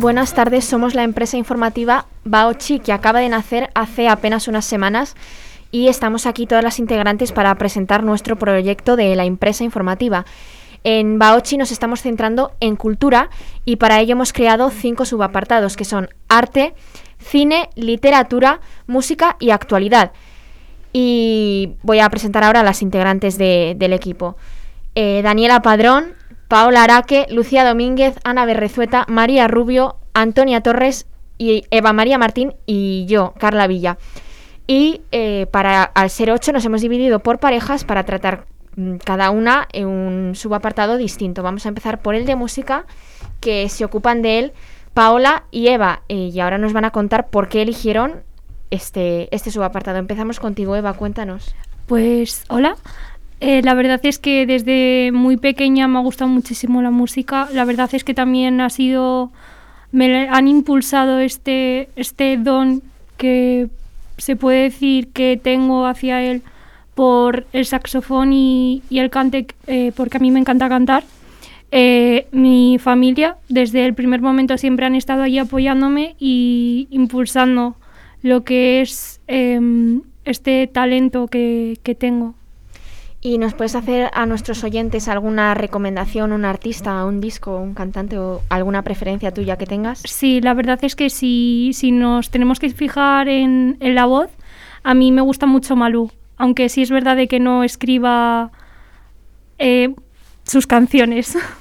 Buenas tardes, somos la empresa informativa Baochi que acaba de nacer hace apenas unas semanas y estamos aquí todas las integrantes para presentar nuestro proyecto de la empresa informativa. En Baochi nos estamos centrando en cultura y para ello hemos creado cinco subapartados que son arte, cine, literatura, música y actualidad. Y voy a presentar ahora a las integrantes del equipo. Eh, Daniela Padrón, Paola Araque, Lucía Domínguez, Ana Berrezueta, María Rubio, Antonia Torres y Eva María Martín y yo, Carla Villa. Y eh, para al ser ocho nos hemos dividido por parejas para tratar mm, cada una en un subapartado distinto. Vamos a empezar por el de música, que se ocupan de él Paola y Eva. Eh, y ahora nos van a contar por qué eligieron este, este subapartado. Empezamos contigo, Eva, cuéntanos. Pues hola, eh, la verdad es que desde muy pequeña me ha gustado muchísimo la música. La verdad es que también ha sido, me han impulsado este, este don que se puede decir que tengo hacia él por el saxofón y, el cante, eh, porque a mí me encanta cantar. Eh, mi familia desde el primer momento siempre han estado ahí apoyándome y impulsando lo que es em, este talento que tengo. ¿Y nos puedes hacer a nuestros oyentes alguna recomendación, un artista, un disco, un cantante o alguna preferencia tuya que tengas? Sí, la verdad es que si, si nos tenemos que fijar en, la voz, a mí me gusta mucho Malú, aunque sí es verdad de que no escriba eh, sus canciones.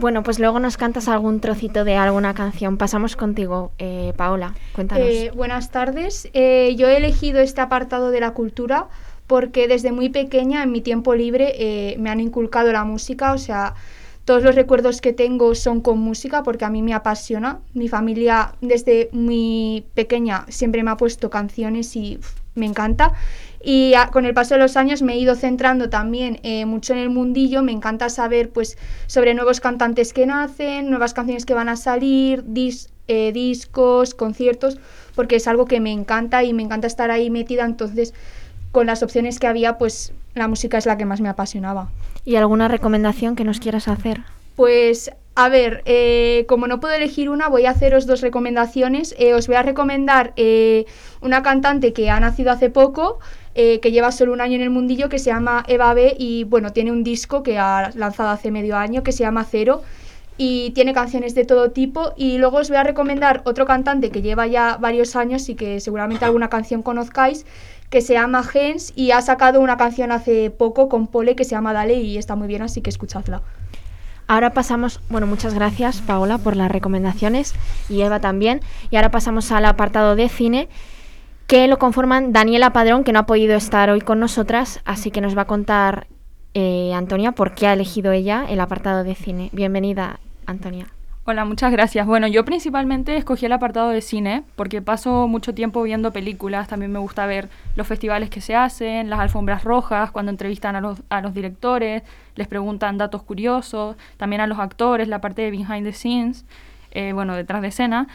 Bueno, pues luego nos cantas algún trocito de alguna canción. Pasamos contigo, eh, Paola. Cuéntanos. Eh, buenas tardes. yo he elegido este apartado de la cultura porque desde muy pequeña, en mi tiempo libre, eh, me han inculcado la música, o sea, todos los recuerdos que tengo son con música porque a mí me apasiona. Mi familia desde muy pequeña siempre me ha puesto canciones y me encanta. Y con el paso de los años me he ido centrando también eh, mucho en el mundillo. Me encanta saber pues sobre nuevos cantantes que nacen, nuevas canciones que van a salir, eh, discos, conciertos, porque es algo que me encanta y me encanta estar ahí metida. Entonces con las opciones que había, pues la música es la que más me apasionaba. ¿Y alguna recomendación que nos quieras hacer? Pues a ver, eh, como no puedo elegir una, voy a haceros dos recomendaciones. Eh, os voy a recomendar eh, una cantante que ha nacido hace poco, que lleva solo un año en el mundillo, que se llama Eva B. Y bueno, tiene un disco que ha lanzado hace medio año, que se llama Cero. Y tiene canciones de todo tipo. Y luego os voy a recomendar otro cantante que lleva ya varios años y que seguramente alguna canción conozcáis, que se llama Gens y ha sacado una canción hace poco con Pole que se llama Dale y está muy bien, así que escuchadla. Ahora pasamos, bueno, muchas gracias Paola por las recomendaciones y Eva también. Y ahora pasamos al apartado de cine que lo conforman Daniela Padrón, que no ha podido estar hoy con nosotras, así que nos va a contar eh, Antonia por qué ha elegido ella el apartado de cine. Bienvenida, Antonia. Hola, muchas gracias. Bueno, yo principalmente escogí el apartado de cine porque paso mucho tiempo viendo películas, también me gusta ver los festivales que se hacen, las alfombras rojas, cuando entrevistan a los, directores, les preguntan datos curiosos, también a los actores, la parte de behind the scenes, eh, bueno, detrás de escena.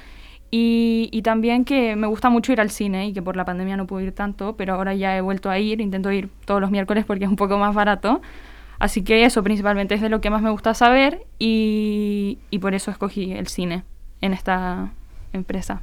Y, y, también que me gusta mucho ir al cine y que por la pandemia no pude ir tanto, pero ahora ya he vuelto a ir, intento ir todos los miércoles porque es un poco más barato. Así que eso principalmente es de lo que más me gusta saber y, por eso escogí el cine en esta empresa.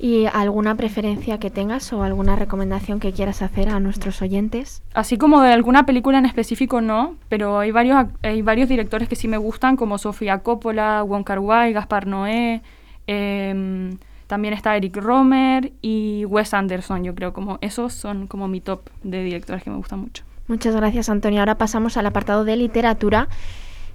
¿Y alguna preferencia que tengas o alguna recomendación que quieras hacer a nuestros oyentes? Así como de alguna película en específico no, pero hay varios, hay varios directores que sí me gustan, como Sofía Coppola, Wong Kar Wai, Gaspar Noé, em, también está Eric Romer y Wes Anderson, yo creo, como esos son como mi top de directores que me gustan mucho. Muchas gracias, Antonio. Ahora pasamos al apartado de literatura,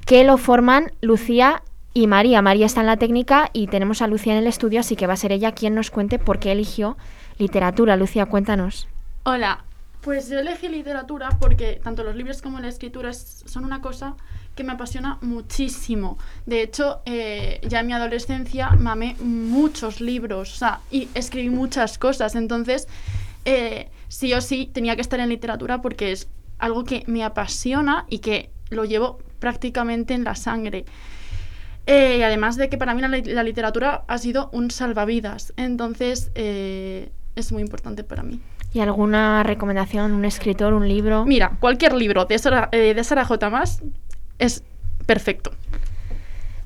que lo forman Lucía y María. María está en la técnica y tenemos a Lucía en el estudio, así que va a ser ella quien nos cuente por qué eligió literatura. Lucía, cuéntanos. Hola, pues yo elegí literatura porque tanto los libros como la escritura son una cosa que me apasiona muchísimo. De hecho, eh, ya en mi adolescencia mamé muchos libros, o sea, y escribí muchas cosas. Entonces, eh, sí o sí tenía que estar en literatura porque es algo que me apasiona y que lo llevo prácticamente en la sangre. Eh, y además de que para mí la, literatura ha sido un salvavidas, entonces eh, es muy importante para mí. ¿Y alguna recomendación, un escritor, un libro? Mira, cualquier libro de Sara, eh, de Sara J. Más es perfecto.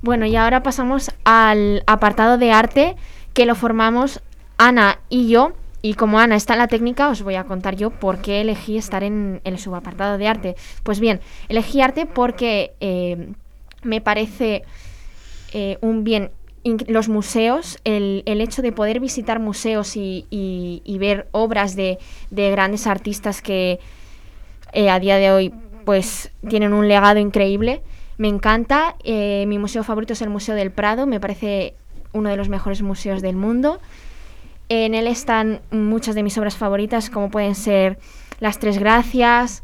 Bueno, y ahora pasamos al apartado de arte que lo formamos Ana y yo. Y como Ana está en la técnica, os voy a contar yo por qué elegí estar en el subapartado de arte. Pues bien, elegí arte porque eh, me parece eh, un bien los museos, el, el, hecho de poder visitar museos y, y, y ver obras de, de, grandes artistas que eh, a día de hoy pues tienen un legado increíble, me encanta. Eh, mi museo favorito es el Museo del Prado, me parece uno de los mejores museos del mundo. En él están muchas de mis obras favoritas, como pueden ser Las Tres Gracias,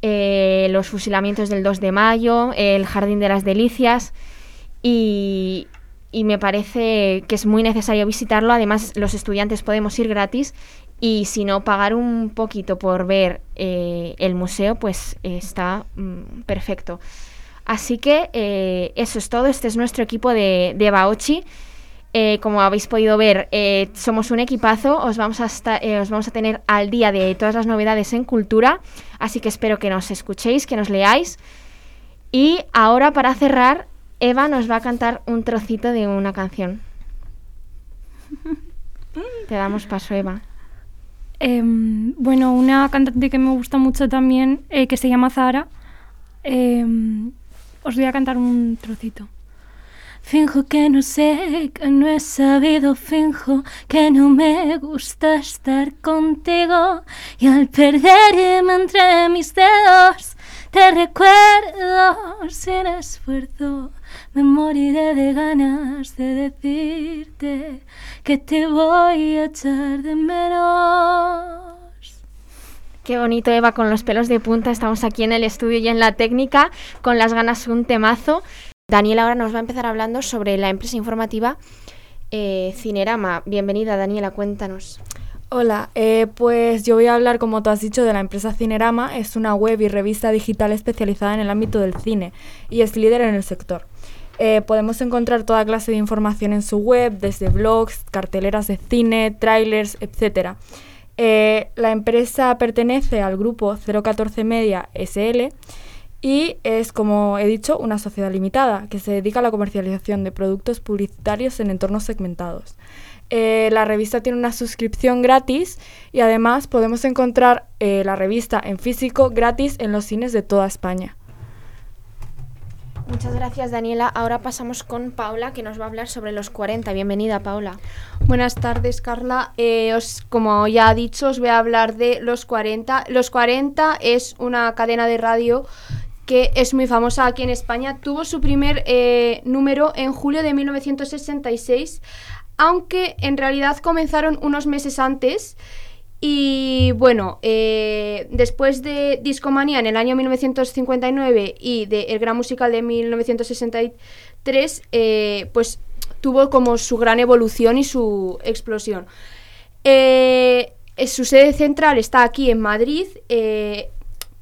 eh, Los Fusilamientos del 2 de Mayo, El Jardín de las Delicias. Y, me parece que es muy necesario visitarlo. Además, los estudiantes podemos ir gratis y si no, pagar un poquito por ver eh, el museo, pues está mm, perfecto. Así que eh, eso es todo. Este es nuestro equipo de, de Baochi. Eh, como habéis podido ver, eh, somos un equipazo. Os vamos, a estar, os vamos a tener al día de todas las novedades en cultura. Así que espero que nos escuchéis, que nos leáis. Y ahora, para cerrar, Eva nos va a cantar un trocito de una canción. Te damos paso, Eva. Eh, bueno, una cantante que me gusta mucho también, eh, que se llama Zara. Eh, os voy a cantar un trocito. Finjo que no sé, que no he sabido, finjo que no me gusta estar contigo y al perderme entre mis dedos te recuerdo sin esfuerzo. Me moriré de ganas de decirte que te voy a echar de menos. Qué bonito, Eva, con los pelos de punta. Estamos aquí en el estudio y en la técnica, con las ganas un temazo. Daniela ahora nos va a empezar hablando sobre la empresa informativa eh, Cinerama. Bienvenida, Daniela, cuéntanos. Hola, eh, pues yo voy a hablar, como tú has dicho, de la empresa Cinerama. Es una web y revista digital especializada en el ámbito del cine y es líder en el sector. Eh, podemos encontrar toda clase de información en su web, desde blogs, carteleras de cine, trailers, etc. La empresa pertenece al grupo 014 Media SL y es, como he dicho, una sociedad limitada que se dedica a la comercialización de productos publicitarios en entornos segmentados. Eh, la revista tiene una suscripción gratis y además podemos encontrar eh, la revista en físico gratis en los cines de toda España. Muchas gracias Daniela. Ahora pasamos con Paula que nos va a hablar sobre los 40. Bienvenida Paula. Buenas tardes Carla. Eh, os, como ya ha dicho os voy a hablar de Los 40. Los 40 es una cadena de radio que es muy famosa aquí en España. Tuvo su primer eh, número en julio de 1966 aunque en realidad comenzaron unos meses antes. Y bueno, eh, después de Discomanía en el año 1959 y de El Gran Musical de 1963, eh, pues tuvo como su gran evolución y su explosión. Su sede central está aquí en Madrid,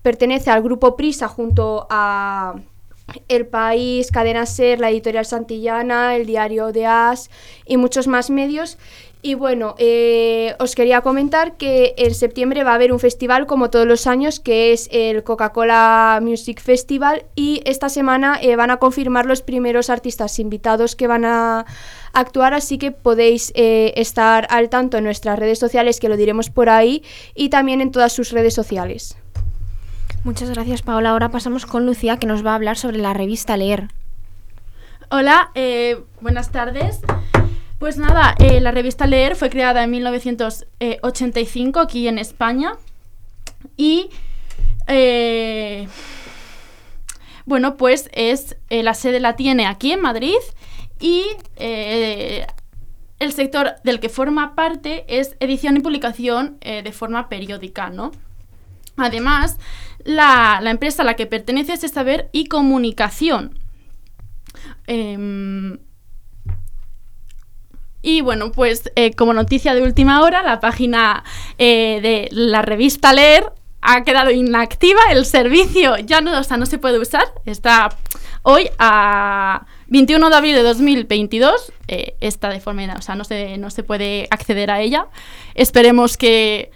pertenece al grupo Prisa junto a el País, Cadena Ser, la Editorial Santillana, el Diario de As y muchos más medios. Y bueno, eh, os quería comentar que en septiembre va a haber un festival como todos los años que es el Coca-Cola Music Festival y esta semana eh, van a confirmar los primeros artistas invitados que van a actuar, así que podéis eh, estar al tanto en nuestras redes sociales, que lo diremos por ahí, y también en todas sus redes sociales. Muchas gracias, Paola. Ahora pasamos con Lucía, que nos va a hablar sobre la revista Leer. Hola, eh, buenas tardes. Pues nada, eh, la revista Leer fue creada en 1985 aquí en España y eh, bueno, pues es eh, la sede la tiene aquí en Madrid y el sector del que forma parte es edición y publicación de forma periódica, ¿no? Además, la, la empresa a la que pertenece es Saber y Comunicación. Em, y bueno, pues eh, como noticia de última hora, la página eh, de la revista Leer ha quedado inactiva, el servicio ya no, o sea, no se puede usar, está hoy a 21 de abril de 2022, eh, está de forma, o sea, no se, no se puede acceder a ella. Esperemos que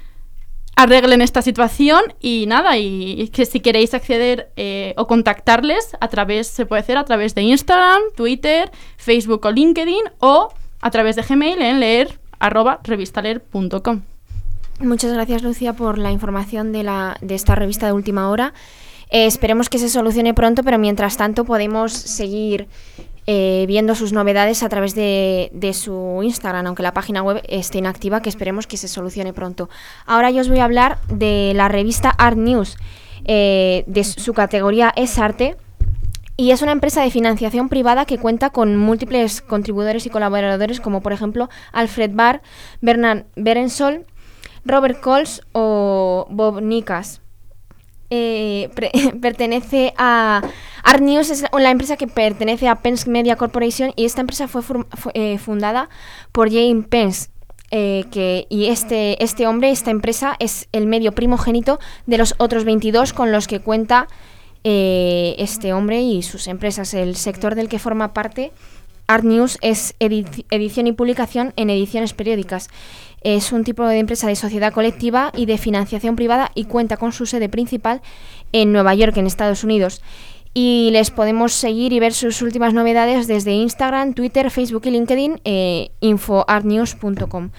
arreglen esta situación y nada, y que si queréis acceder eh, o contactarles a través, se puede hacer a través de Instagram, Twitter, Facebook o LinkedIn o a través de Gmail en leer arroba. Muchas gracias Lucia por la información de, la, de esta revista de última hora. Eh, esperemos que se solucione pronto, pero mientras tanto podemos seguir eh, viendo sus novedades a través de, su Instagram, aunque la página web esté inactiva, que esperemos que se solucione pronto. Ahora yo os voy a hablar de la revista Art News, eh, de su categoría es arte. Y es una empresa de financiación privada que cuenta con múltiples contribuidores y colaboradores, como por ejemplo Alfred Barr, Bernard Berensol, Robert Coles o Bob Nicas. Eh, pertenece a Art News es la empresa que pertenece a Pence Media Corporation y esta empresa fue, eh, fundada por James Pence. Eh, que, y este, este hombre, esta empresa, es el medio primogénito de los otros 22 con los que cuenta este hombre y sus empresas. El sector del que forma parte Art News es edición y publicación en ediciones periódicas. Es un tipo de empresa de sociedad colectiva y de financiación privada y cuenta con su sede principal en Nueva York, en Estados Unidos. Y les podemos seguir y ver sus últimas novedades desde Instagram, Twitter, Facebook y LinkedIn, eh, infoartnews.com.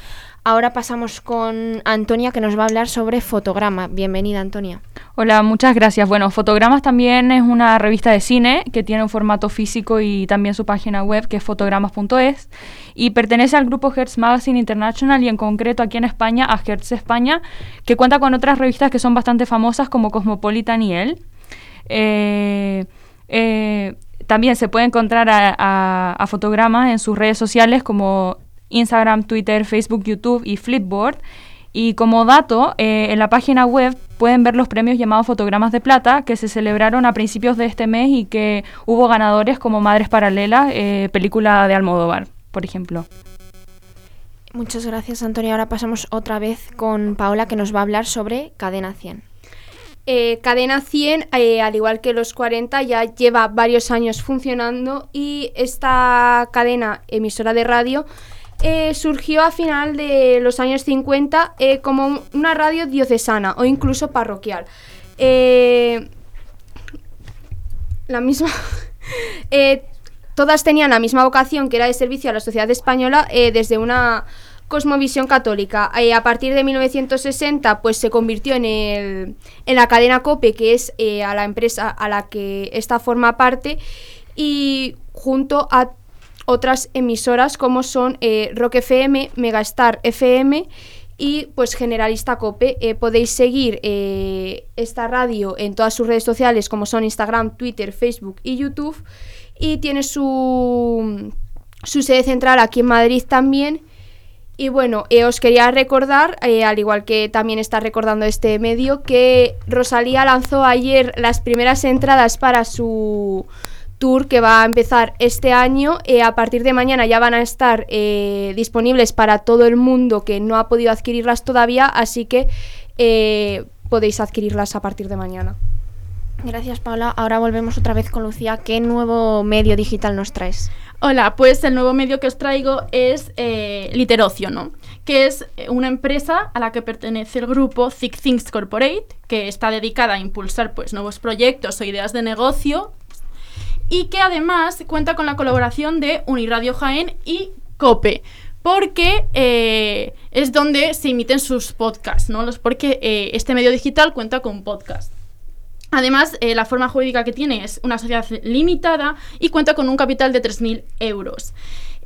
Ahora pasamos con Antonia que nos va a hablar sobre Fotograma. Bienvenida, Antonia. Hola, muchas gracias. Bueno, Fotogramas también es una revista de cine que tiene un formato físico y también su página web que es fotogramas.es y pertenece al grupo Hertz Magazine International y en concreto aquí en España a Hertz España, que cuenta con otras revistas que son bastante famosas como Cosmopolitan y Elle. Eh, eh, también se puede encontrar a, a Fotogramas en sus redes sociales como Instagram, Twitter, Facebook, YouTube y Flipboard. Y como dato, eh, en la página web pueden ver los premios llamados Fotogramas de Plata que se celebraron a principios de este mes y que hubo ganadores como Madres Paralelas, eh, película de Almodóvar, por ejemplo. Muchas gracias, Antonio. Ahora pasamos otra vez con Paola que nos va a hablar sobre Cadena 100. Eh, Cadena 100, al igual que los 40, ya lleva varios años funcionando y esta cadena emisora de radio eh, surgió a final de los años 50 eh, como una radio diocesana o incluso parroquial. Eh, la misma. todas tenían la misma vocación que era de servicio a la sociedad española desde una cosmovisión católica. a partir de 1960 pues se convirtió en, el, en la cadena COPE, que es a la empresa a la que esta forma parte, y junto a otras emisoras como son eh, Rock FM, Megastar FM y pues Generalista Cope. Eh, podéis seguir eh, esta radio en todas sus redes sociales como son Instagram, Twitter, Facebook y YouTube y tiene su, su sede central aquí en Madrid también. Y bueno, os quería recordar, al igual que también está recordando este medio, que Rosalía lanzó ayer las primeras entradas para su tour que va a empezar este año. Eh, a partir de mañana ya van a estar eh, disponibles para todo el mundo que no ha podido adquirirlas todavía, así que eh, podéis adquirirlas a partir de mañana. Gracias, Paula. Ahora volvemos otra vez con Lucía. ¿Qué nuevo medio digital nos traes? Hola, pues el nuevo medio que os traigo es Literocio, ¿no? Que es una empresa a la que pertenece el grupo Thick Things Corporate, que está dedicada a impulsar pues nuevos proyectos o ideas de negocio y que además cuenta con la colaboración de Uniradio Jaén y COPE porque eh, es donde se emiten sus podcasts, ¿no? porque eh, este medio digital cuenta con podcast. Además, eh, la forma jurídica que tiene es una sociedad limitada y cuenta con un capital de 3.000 euros.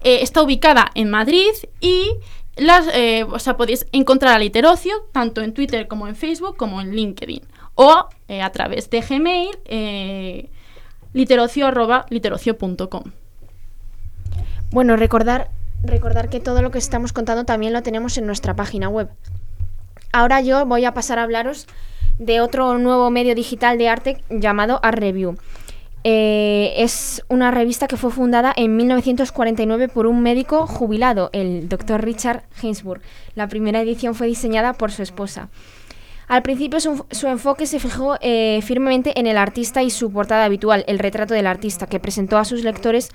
está ubicada en Madrid y las, o sea, podéis encontrar a Literocio tanto en Twitter como en Facebook como en LinkedIn o a través de Gmail literocio.literocio.com. Bueno, recordar, recordar que todo lo que estamos contando también lo tenemos en nuestra página web. Ahora yo voy a pasar a hablaros de otro nuevo medio digital de arte llamado Art Review. Eh, es una revista que fue fundada en 1949 por un médico jubilado, el Dr. Richard Gainsbourg. La primera edición fue diseñada por su esposa. Al principio su, enfoque se fijó eh, firmemente en el artista y su portada habitual, el retrato del artista, que presentó a sus lectores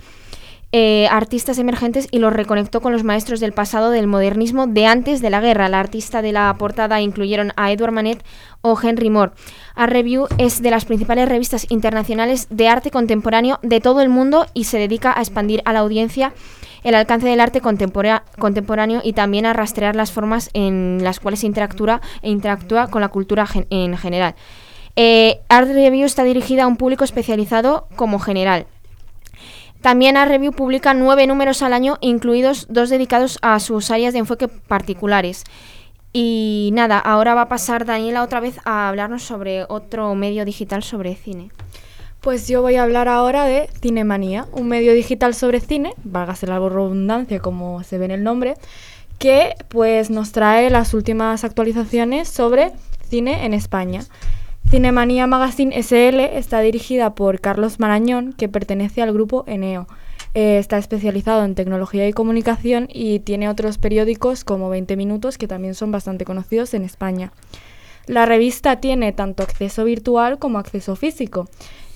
eh, artistas emergentes y los reconectó con los maestros del pasado del modernismo de antes de la guerra. La artista de la portada incluyeron a Edward Manet o Henry Moore. Art Review es de las principales revistas internacionales de arte contemporáneo de todo el mundo y se dedica a expandir a la audiencia el alcance del arte contemporáneo y también a rastrear las formas en las cuales interactúa, e interactúa con la cultura en general. Eh, Art Review está dirigida a un público especializado como general. También Art Review publica nueve números al año, incluidos dos dedicados a sus áreas de enfoque particulares. Y nada, ahora va a pasar Daniela otra vez a hablarnos sobre otro medio digital sobre cine. Pues yo voy a hablar ahora de Cinemanía, un medio digital sobre cine, válgase la redundancia como se ve en el nombre, que pues nos trae las últimas actualizaciones sobre cine en España. Cinemanía Magazine SL está dirigida por Carlos Marañón, que pertenece al grupo Eneo. Eh, está especializado en tecnología y comunicación y tiene otros periódicos como 20 Minutos, que también son bastante conocidos en España. La revista tiene tanto acceso virtual como acceso físico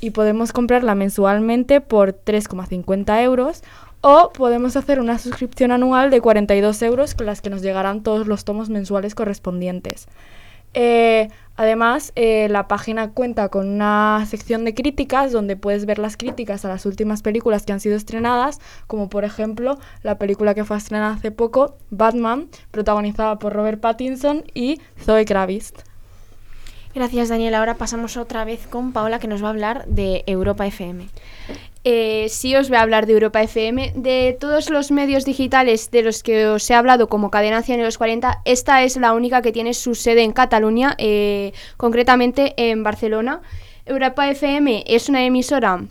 y podemos comprarla mensualmente por 3,50 euros o podemos hacer una suscripción anual de 42 euros con las que nos llegarán todos los tomos mensuales correspondientes. Eh, además, eh, la página cuenta con una sección de críticas donde puedes ver las críticas a las últimas películas que han sido estrenadas, como por ejemplo la película que fue estrenada hace poco, Batman, protagonizada por Robert Pattinson y Zoe Kravitz. Gracias Daniel. Ahora pasamos otra vez con Paola que nos va a hablar de Europa FM. Eh, sí os voy a hablar de Europa FM. De todos los medios digitales de los que os he hablado como Cadena 100 en los 40, esta es la única que tiene su sede en Cataluña, eh, concretamente en Barcelona. Europa FM es una emisora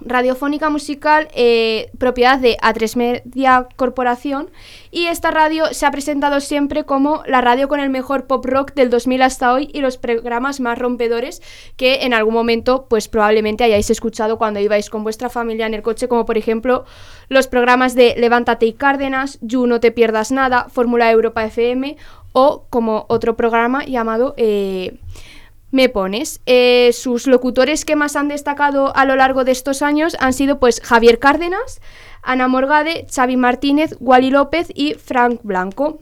radiofónica musical eh, propiedad de A3 Media Corporación y esta radio se ha presentado siempre como la radio con el mejor pop rock del 2000 hasta hoy y los programas más rompedores que en algún momento pues probablemente hayáis escuchado cuando ibais con vuestra familia en el coche como por ejemplo los programas de Levántate y Cárdenas, You No Te Pierdas Nada, Fórmula Europa FM o como otro programa llamado... Eh, me pones. Eh, sus locutores que más han destacado a lo largo de estos años han sido pues Javier Cárdenas, Ana Morgade, Xavi Martínez, Wally López y Frank Blanco.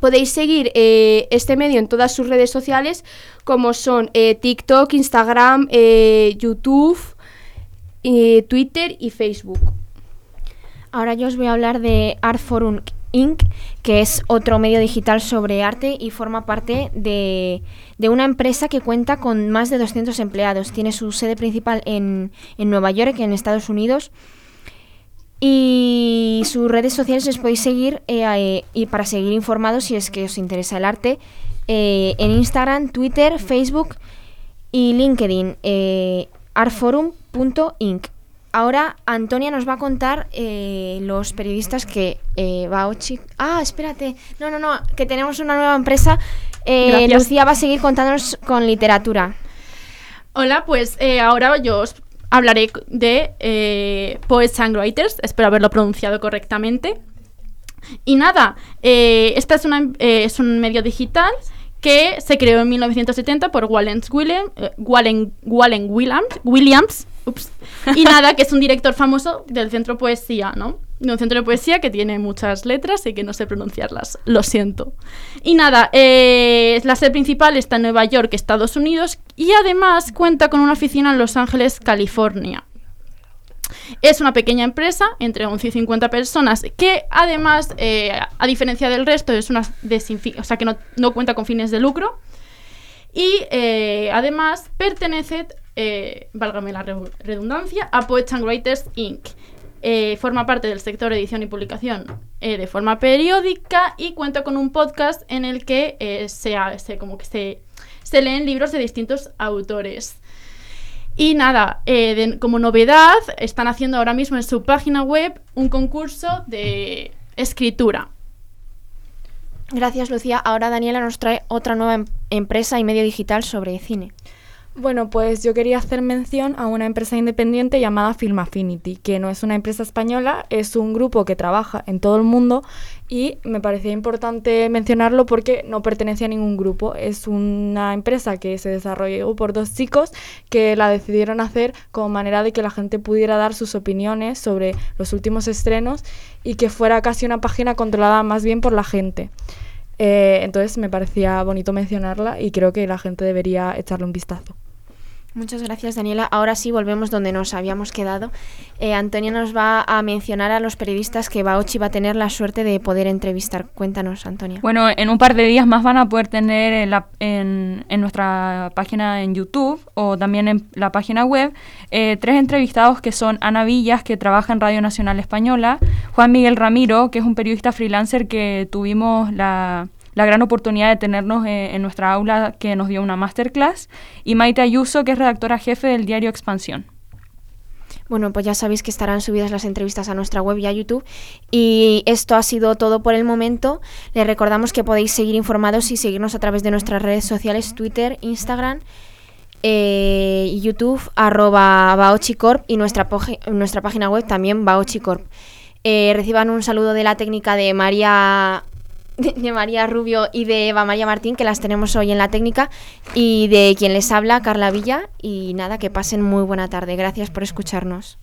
Podéis seguir eh, este medio en todas sus redes sociales como son eh, TikTok, Instagram, YouTube, Twitter y Facebook. Ahora yo os voy a hablar de Art Forum Inc., que es otro medio digital sobre arte y forma parte de, una empresa que cuenta con más de 200 empleados. Tiene su sede principal en, Nueva York, en Estados Unidos. Y sus redes sociales les podéis seguir eh, eh, y para seguir informados si es que os interesa el arte eh, en Instagram, Twitter, Facebook y LinkedIn, artforum.inc. Ahora Antonia nos va a contar eh, los periodistas que eh, Baochi... Ah, espérate. No, no, no, que tenemos una nueva empresa. Eh, Lucía va a seguir contándonos con literatura. Hola, pues eh, ahora yo os hablaré de Poets and Writers. Espero haberlo pronunciado correctamente. Y nada, esta es, una, es un medio digital que se creó en 1970 por Wallen Williams, Wallen, Wallen Williams, Williams Y nada, que es un director famoso del Centro Poesía, ¿no? De un centro de poesía que tiene muchas letras y que no sé pronunciarlas. Lo siento. Y nada, eh, la sede principal está en Nueva York, Estados Unidos, y además cuenta con una oficina en Los Ángeles, California. Es una pequeña empresa, entre 11 y 50 personas, que además, eh, a diferencia del resto, es una o sea, que no, cuenta con fines de lucro. Y eh, además pertenece eh, válgame la redundancia, a Poets and Writers Inc. Eh, forma parte del sector edición y publicación eh, de forma periódica y cuenta con un podcast en el que se, como que se, se, leen libros de distintos autores. Y nada, como novedad, están haciendo ahora mismo en su página web un concurso de escritura. Gracias, Lucía. Ahora Daniela nos trae otra nueva em-, empresa y medio digital sobre cine. Bueno, pues yo quería hacer mención a una empresa independiente llamada Film Affinity, que no es una empresa española, es un grupo que trabaja en todo el mundo y me parecía importante mencionarlo porque no pertenece a ningún grupo. Es una empresa que se desarrolló por dos chicos que la decidieron hacer como manera de que la gente pudiera dar sus opiniones sobre los últimos estrenos y que fuera casi una página controlada más bien por la gente. Eh, entonces me parecía bonito mencionarla y creo que la gente debería echarle un vistazo. Muchas gracias, Daniela. Ahora sí volvemos donde nos habíamos quedado. Eh, Antonia nos va a mencionar a los periodistas que Baochi va a tener la suerte de poder entrevistar. Cuéntanos, Antonia. Bueno, en un par de días más van a poder tener en, la, en, en nuestra página en YouTube o también en la página web eh, tres entrevistados que son Ana Villas, que trabaja en Radio Nacional Española, Juan Miguel Ramiro, que es un periodista freelancer que tuvimos la la gran oportunidad de tenernos eh, en nuestra aula que nos dio una masterclass, y Maite Ayuso, que es redactora jefe del diario Expansión. Bueno, pues ya sabéis que estarán subidas las entrevistas a nuestra web y a YouTube. Y esto ha sido todo por el momento. Les recordamos que podéis seguir informados y seguirnos a través de nuestras redes sociales, Twitter, Instagram, eh, YouTube, arroba Baochicorp y nuestra, nuestra página web también Baochicorp. Eh, reciban un saludo de la técnica de María de, María Rubio y de Eva María Martín, que las tenemos hoy en la técnica, y de quien les habla, Carla Villa. Y nada, que pasen muy buena tarde. Gracias por escucharnos.